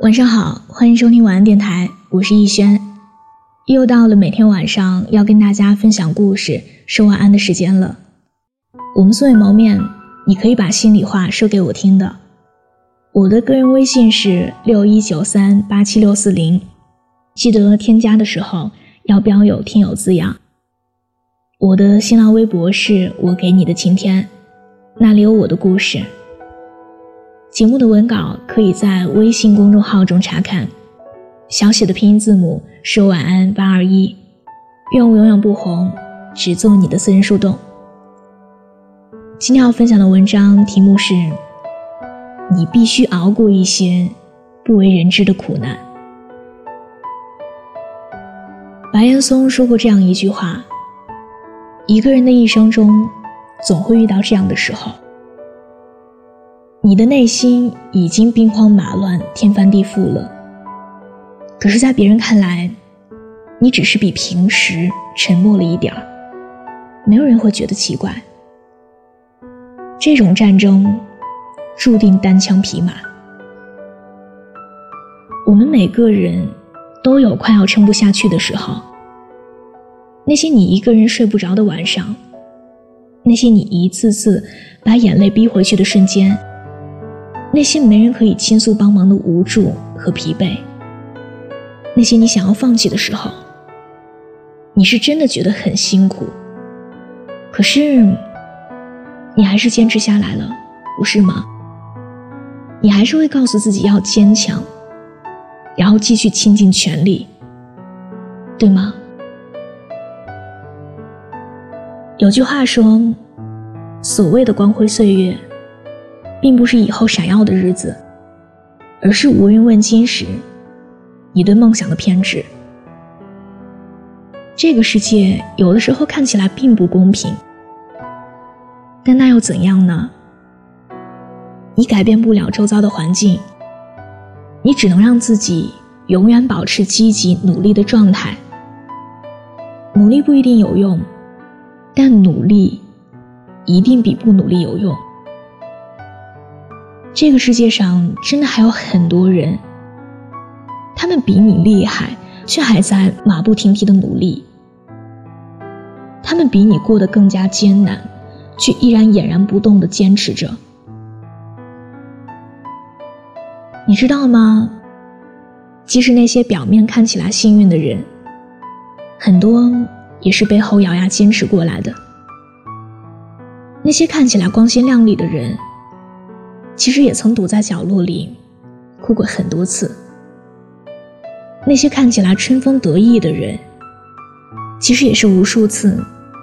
晚上好，欢迎收听晚安电台，我是逸轩。又到了每天晚上要跟大家分享故事、说晚安的时间了。我们素未谋面，你可以把心里话说给我听的。我的个人微信是六一九三八七六四零，记得添加的时候要标有“听友”字样。我的新浪微博是我给你的晴天，那里有我的故事。节目的文稿可以在微信公众号中查看，小写的拼音字母是晚安八二一。愿我永远不红，只做你的私人树洞。今天要分享的文章题目是：你必须熬过一些不为人知的苦难。白岩松说过这样一句话：一个人的一生中，总会遇到这样的时候。你的内心已经兵荒马乱、天翻地覆了，可是，在别人看来，你只是比平时沉默了一点儿，没有人会觉得奇怪。这种战争注定单枪匹马。我们每个人都有快要撑不下去的时候，那些你一个人睡不着的晚上，那些你一次次把眼泪逼回去的瞬间。那些没人可以倾诉帮忙的无助和疲惫，那些你想要放弃的时候，你是真的觉得很辛苦，可是你还是坚持下来了，不是吗？你还是会告诉自己要坚强，然后继续倾尽全力，对吗？有句话说，所谓的光辉岁月。并不是以后闪耀的日子，而是无人问津时，你对梦想的偏执。这个世界有的时候看起来并不公平，但那又怎样呢？你改变不了周遭的环境，你只能让自己永远保持积极努力的状态。努力不一定有用，但努力一定比不努力有用。这个世界上真的还有很多人，他们比你厉害，却还在马不停蹄的努力；他们比你过得更加艰难，却依然俨然不动的坚持着。你知道吗？即使那些表面看起来幸运的人，很多也是背后咬牙坚持过来的。那些看起来光鲜亮丽的人。其实也曾躲在角落里，哭过很多次。那些看起来春风得意的人，其实也是无数次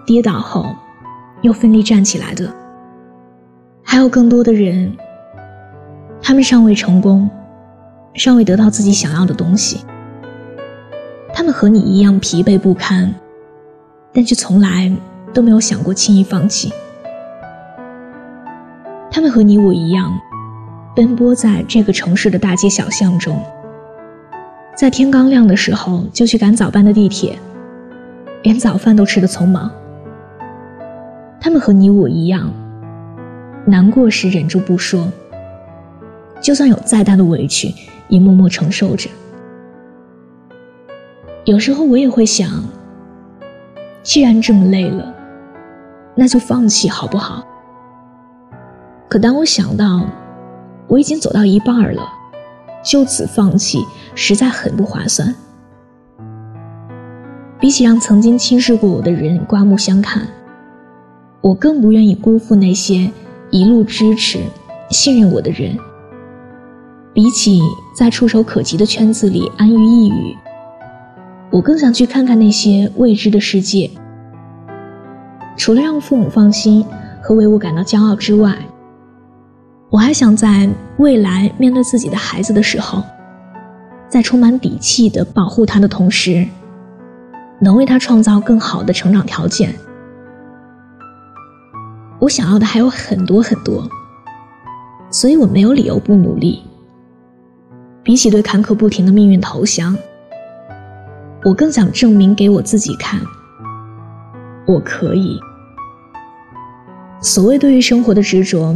跌倒后又奋力站起来的。还有更多的人，他们尚未成功，尚未得到自己想要的东西。他们和你一样疲惫不堪，但却从来都没有想过轻易放弃。他们和你我一样，奔波在这个城市的大街小巷中，在天刚亮的时候就去赶早班的地铁，连早饭都吃得匆忙。他们和你我一样，难过时忍住不说，就算有再大的委屈，也默默承受着。有时候我也会想，既然这么累了，那就放弃好不好？可当我想到我已经走到一半了，就此放弃实在很不划算。比起让曾经轻视过我的人刮目相看，我更不愿意辜负那些一路支持、信任我的人。比起在触手可及的圈子里安于一隅，我更想去看看那些未知的世界。除了让父母放心和为我感到骄傲之外，我还想在未来面对自己的孩子的时候，在充满底气的保护他的同时，能为他创造更好的成长条件。我想要的还有很多很多，所以我没有理由不努力。比起对坎坷不停的命运投降，我更想证明给我自己看，我可以。所谓对于生活的执着。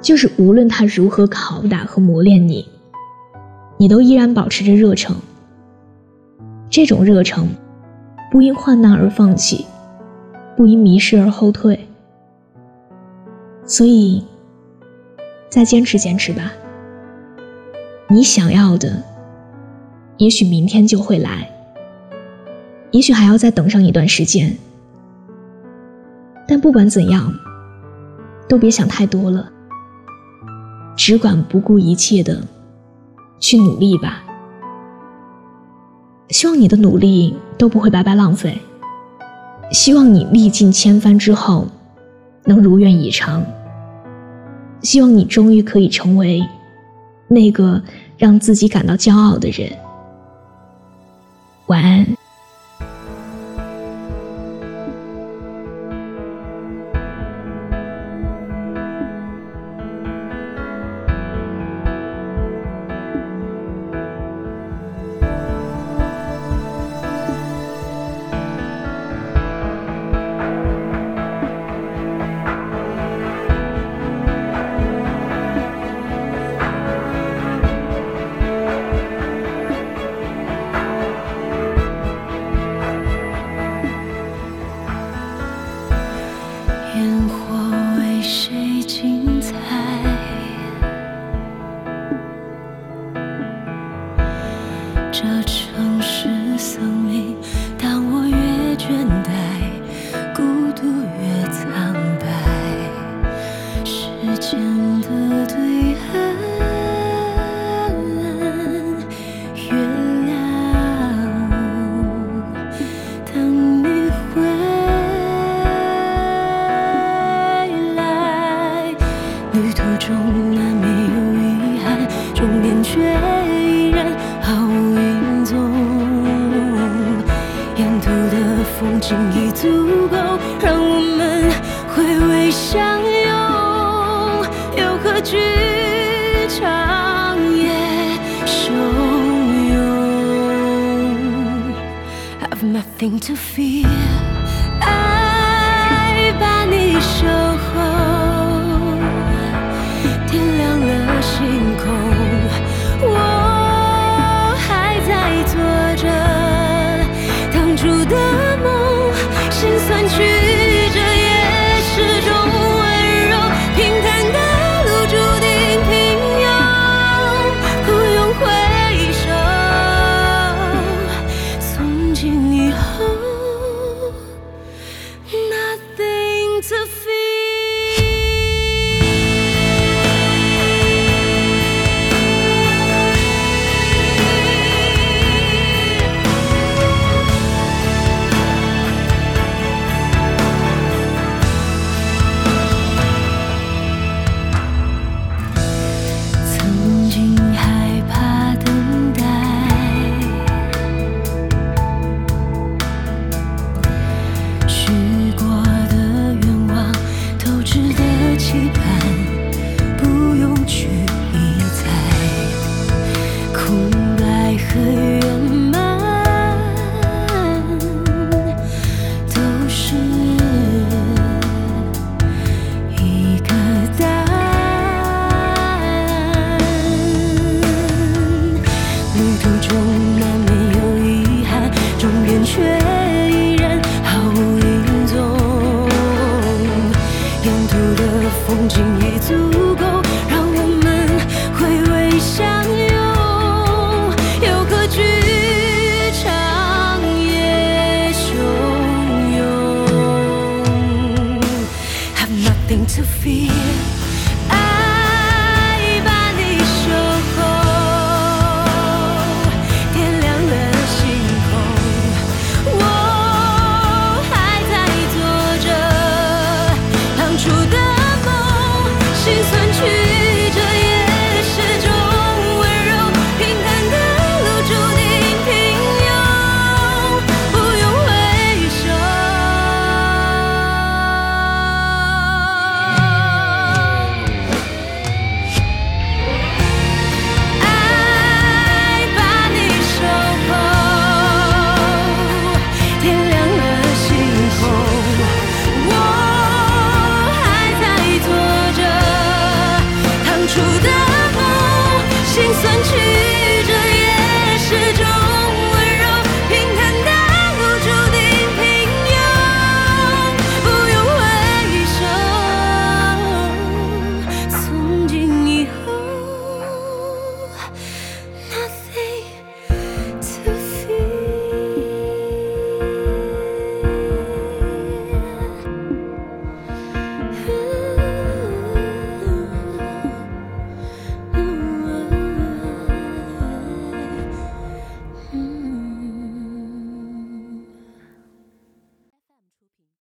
就是无论他如何拷打和磨练你，你都依然保持着热诚。这种热诚，不因患难而放弃，不因迷失而后退。所以，再坚持坚持吧。你想要的，也许明天就会来，也许还要再等上一段时间。但不管怎样，都别想太多了，只管不顾一切的去努力吧。希望你的努力都不会白白浪费。希望你历尽千帆之后，能如愿以偿。希望你终于可以成为那个让自己感到骄傲的人。晚安。却依然好运纵沿途的风景已足够让我们回味相拥，又何惧长夜汹涌？Have nothing to fear，爱把你守的梦，心酸曲。